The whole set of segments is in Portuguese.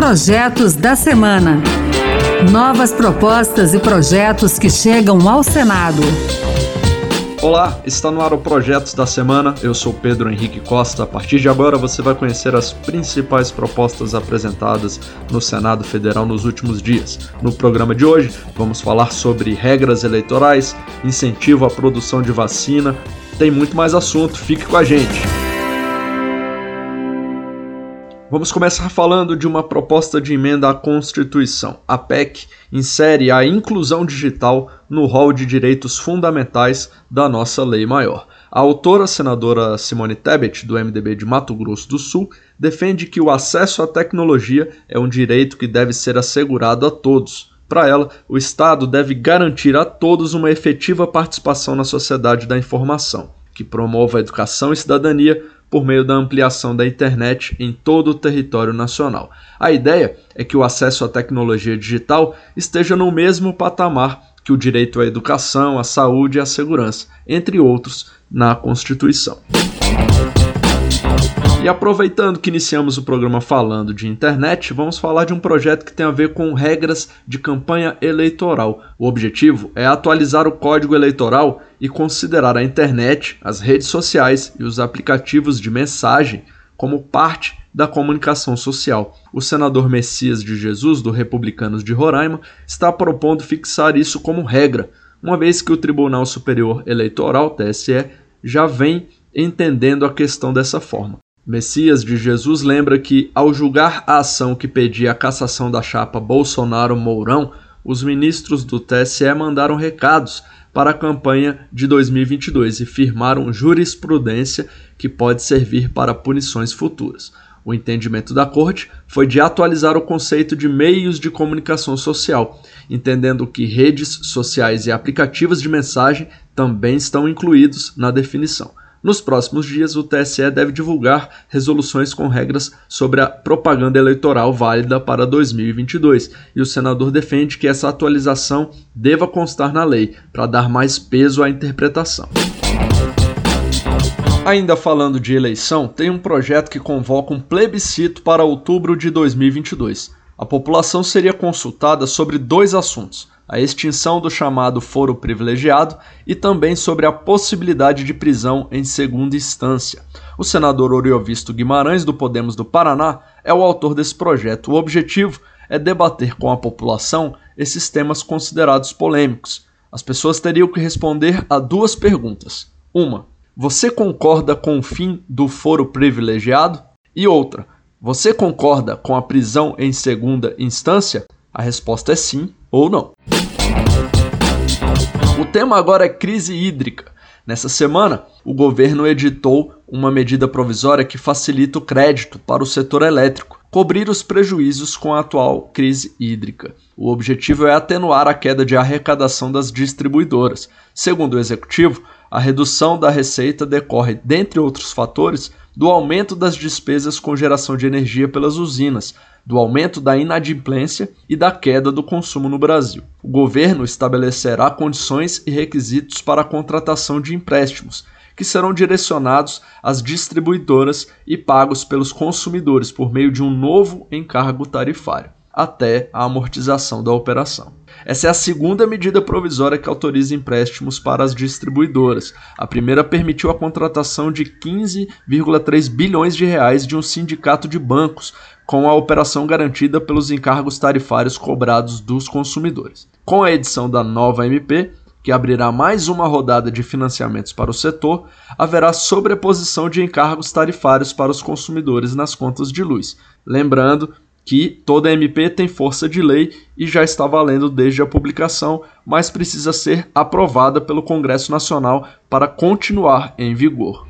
Projetos da Semana. Novas propostas e projetos que chegam ao Senado. Olá, está no ar o Projetos da Semana. Eu sou Pedro Henrique Costa. A partir de agora você vai conhecer as principais propostas apresentadas no Senado Federal nos últimos dias. No programa de hoje, vamos falar sobre regras eleitorais, incentivo à produção de vacina. Tem muito mais assunto, fique com a gente. Vamos começar falando de uma proposta de emenda à Constituição. A PEC insere a inclusão digital no rol de direitos fundamentais da nossa lei maior. A autora, senadora Simone Tebet, do MDB de Mato Grosso do Sul, defende que o acesso à tecnologia é um direito que deve ser assegurado a todos. Para ela, o Estado deve garantir a todos uma efetiva participação na sociedade da informação, que promova a educação e cidadania por meio da ampliação da internet em todo o território nacional. A ideia é que o acesso à tecnologia digital esteja no mesmo patamar que o direito à educação, à saúde e à segurança, entre outros, na Constituição. E aproveitando que iniciamos o programa falando de internet, vamos falar de um projeto que tem a ver com regras de campanha eleitoral. O objetivo é atualizar o código eleitoral e considerar a internet, as redes sociais e os aplicativos de mensagem como parte da comunicação social. O senador Messias de Jesus, do Republicanos de Roraima, está propondo fixar isso como regra, uma vez que o Tribunal Superior Eleitoral, TSE, já vem entendendo a questão dessa forma. Messias de Jesus lembra que, ao julgar a ação que pedia a cassação da chapa Bolsonaro-Mourão, os ministros do TSE mandaram recados para a campanha de 2022 e firmaram jurisprudência que pode servir para punições futuras. O entendimento da Corte foi de atualizar o conceito de meios de comunicação social, entendendo que redes sociais e aplicativos de mensagem também estão incluídos na definição. Nos próximos dias, o TSE deve divulgar resoluções com regras sobre a propaganda eleitoral válida para 2022, e o senador defende que essa atualização deva constar na lei, para dar mais peso à interpretação. Ainda falando de eleição, tem um projeto que convoca um plebiscito para outubro de 2022. A população seria consultada sobre dois assuntos a extinção do chamado foro privilegiado e também sobre a possibilidade de prisão em segunda instância. O senador Oriovisto Guimarães, do Podemos do Paraná, é o autor desse projeto. O objetivo é debater com a população esses temas considerados polêmicos. As pessoas teriam que responder a duas perguntas. Uma, você concorda com o fim do foro privilegiado? E outra, você concorda com a prisão em segunda instância? A resposta é sim ou não. O tema agora é crise hídrica. Nessa semana, o governo editou uma medida provisória que facilita o crédito para o setor elétrico cobrir os prejuízos com a atual crise hídrica. O objetivo é atenuar a queda de arrecadação das distribuidoras. Segundo o executivo, a redução da receita decorre, dentre outros fatores, do aumento das despesas com geração de energia pelas usinas, do aumento da inadimplência e da queda do consumo no Brasil. O governo estabelecerá condições e requisitos para a contratação de empréstimos, que serão direcionados às distribuidoras e pagos pelos consumidores por meio de um novo encargo tarifário, até a amortização da operação. Essa é a segunda medida provisória que autoriza empréstimos para as distribuidoras. A primeira permitiu a contratação de 15,3 bilhões de reais de um sindicato de bancos, com a operação garantida pelos encargos tarifários cobrados dos consumidores. Com a edição da nova MP, que abrirá mais uma rodada de financiamentos para o setor, haverá sobreposição de encargos tarifários para os consumidores nas contas de luz. Lembrando que toda MP tem força de lei e já está valendo desde a publicação, mas precisa ser aprovada pelo Congresso Nacional para continuar em vigor.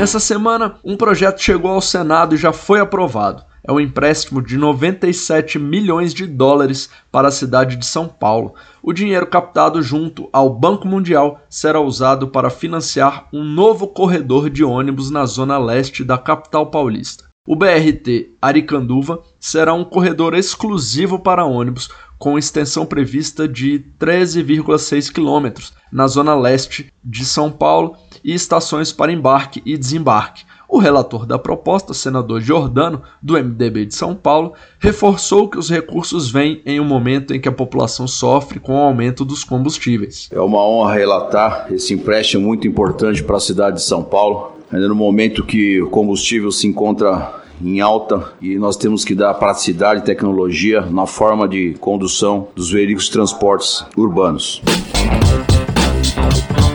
Nessa semana, um projeto chegou ao Senado e já foi aprovado. É um empréstimo de 97 milhões de dólares para a cidade de São Paulo. O dinheiro captado junto ao Banco Mundial será usado para financiar um novo corredor de ônibus na zona leste da capital paulista. O BRT Aricanduva será um corredor exclusivo para ônibus, com extensão prevista de 13,6 km na zona leste de São Paulo e estações para embarque e desembarque. O relator da proposta, senador Giordano, do MDB de São Paulo, reforçou que os recursos vêm em um momento em que a população sofre com o aumento dos combustíveis. É uma honra relatar esse empréstimo muito importante para a cidade de São Paulo, ainda no momento que o combustível se encontra em alta e nós temos que dar praticidade e tecnologia na forma de condução dos veículos de transportes urbanos.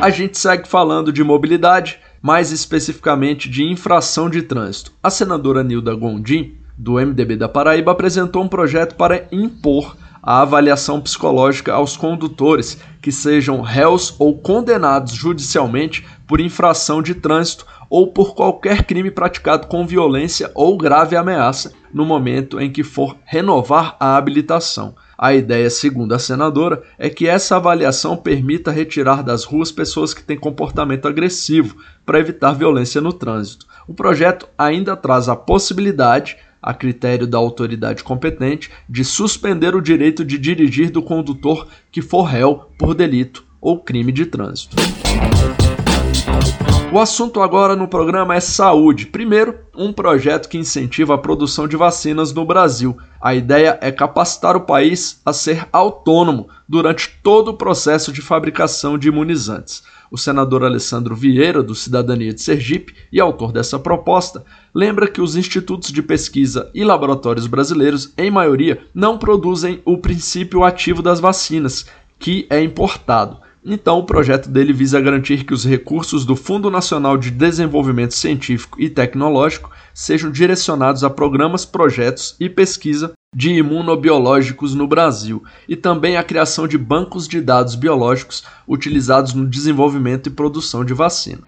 A gente segue falando de mobilidade, mais especificamente de infração de trânsito. A senadora Nilda Gondim, do MDB da Paraíba, apresentou um projeto para impor a avaliação psicológica aos condutores que sejam réus ou condenados judicialmente por infração de trânsito ou por qualquer crime praticado com violência ou grave ameaça no momento em que for renovar a habilitação. A ideia, segundo a senadora, é que essa avaliação permita retirar das ruas pessoas que têm comportamento agressivo para evitar violência no trânsito. O projeto ainda traz a possibilidade a critério da autoridade competente, de suspender o direito de dirigir do condutor que for réu por delito ou crime de trânsito. O assunto agora no programa é saúde. Primeiro, um projeto que incentiva a produção de vacinas no Brasil. A ideia é capacitar o país a ser autônomo durante todo o processo de fabricação de imunizantes. O senador Alessandro Vieira, do Cidadania de Sergipe, e autor dessa proposta, lembra que os institutos de pesquisa e laboratórios brasileiros, em maioria, não produzem o princípio ativo das vacinas, que é importado. Então, o projeto dele visa garantir que os recursos do Fundo Nacional de Desenvolvimento Científico e Tecnológico sejam direcionados a programas, projetos e pesquisa de imunobiológicos no Brasil e também a criação de bancos de dados biológicos utilizados no desenvolvimento e produção de vacina.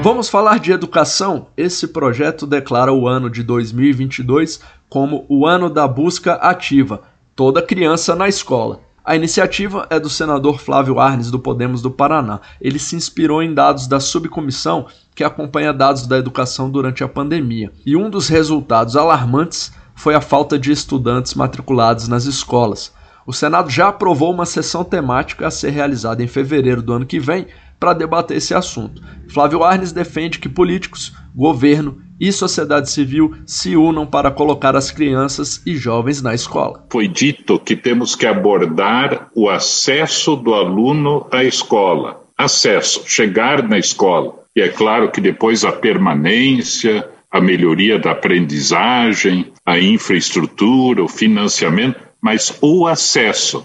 Vamos falar de educação? Esse projeto declara o ano de 2022 como o ano da busca ativa, toda criança na escola. A iniciativa é do senador Flávio Arnes, do Podemos do Paraná. Ele se inspirou em dados da subcomissão que acompanha dados da educação durante a pandemia. E um dos resultados alarmantes foi a falta de estudantes matriculados nas escolas. O Senado já aprovou uma sessão temática a ser realizada em fevereiro do ano que vem para debater esse assunto. Flávio Arnes defende que políticos, governo e sociedade civil se unam para colocar as crianças e jovens na escola. Foi dito que temos que abordar o acesso do aluno à escola. Acesso, chegar na escola. E é claro que depois a permanência, a melhoria da aprendizagem, a infraestrutura, o financiamento, mas o acesso.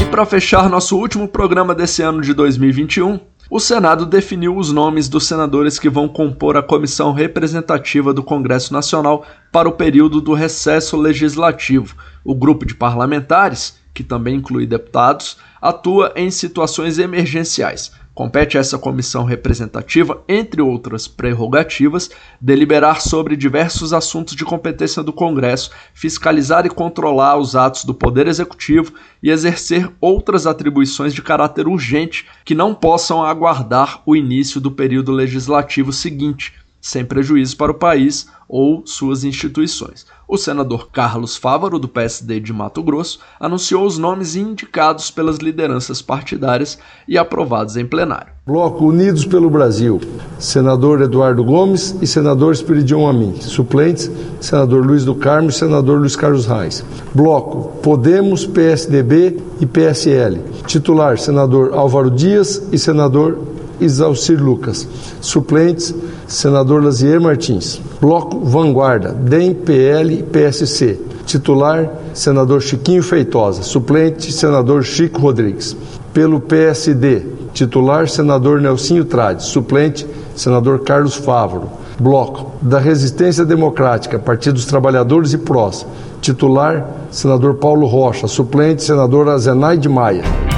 E para fechar nosso último programa desse ano de 2021, o Senado definiu os nomes dos senadores que vão compor a comissão representativa do Congresso Nacional para o período do recesso legislativo. O grupo de parlamentares, que também inclui deputados, atua em situações emergenciais, Compete a essa comissão representativa, entre outras prerrogativas, deliberar sobre diversos assuntos de competência do Congresso, fiscalizar e controlar os atos do Poder Executivo e exercer outras atribuições de caráter urgente que não possam aguardar o início do período legislativo seguinte, sem prejuízo para o país ou suas instituições. O senador Carlos Fávaro, do PSD de Mato Grosso, anunciou os nomes indicados pelas lideranças partidárias e aprovados em plenário. Bloco Unidos pelo Brasil, senador Eduardo Gomes e senador Espiridion Amin. Suplentes, senador Luiz do Carmo e senador Luiz Carlos Reis. Bloco Podemos, PSDB e PSL. Titular, senador Álvaro Dias e senador Isalcir Lucas. Suplentes, senador Lazier Martins. Bloco Vanguarda, DEM, PL e PSC. Titular, senador Chiquinho Feitosa. Suplente, senador Chico Rodrigues. Pelo PSD, titular, senador Nelsinho Trade. Suplente, senador Carlos Fávoro. Bloco da Resistência Democrática, Partido dos Trabalhadores e PROS. Titular, senador Paulo Rocha. Suplente, senador Azenaide Maia.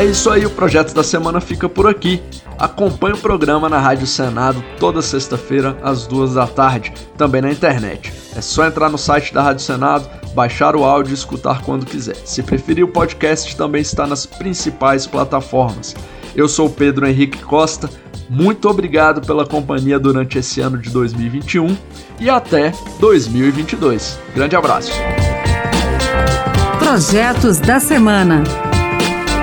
É isso aí, o projeto da semana fica por aqui. Acompanhe o programa na Rádio Senado toda sexta-feira às duas da tarde, também na internet. É só entrar no site da Rádio Senado, baixar o áudio e escutar quando quiser. Se preferir, o podcast também está nas principais plataformas. Eu sou Pedro Henrique Costa. Muito obrigado pela companhia durante esse ano de 2021 e até 2022. Grande abraço. Projetos da Semana.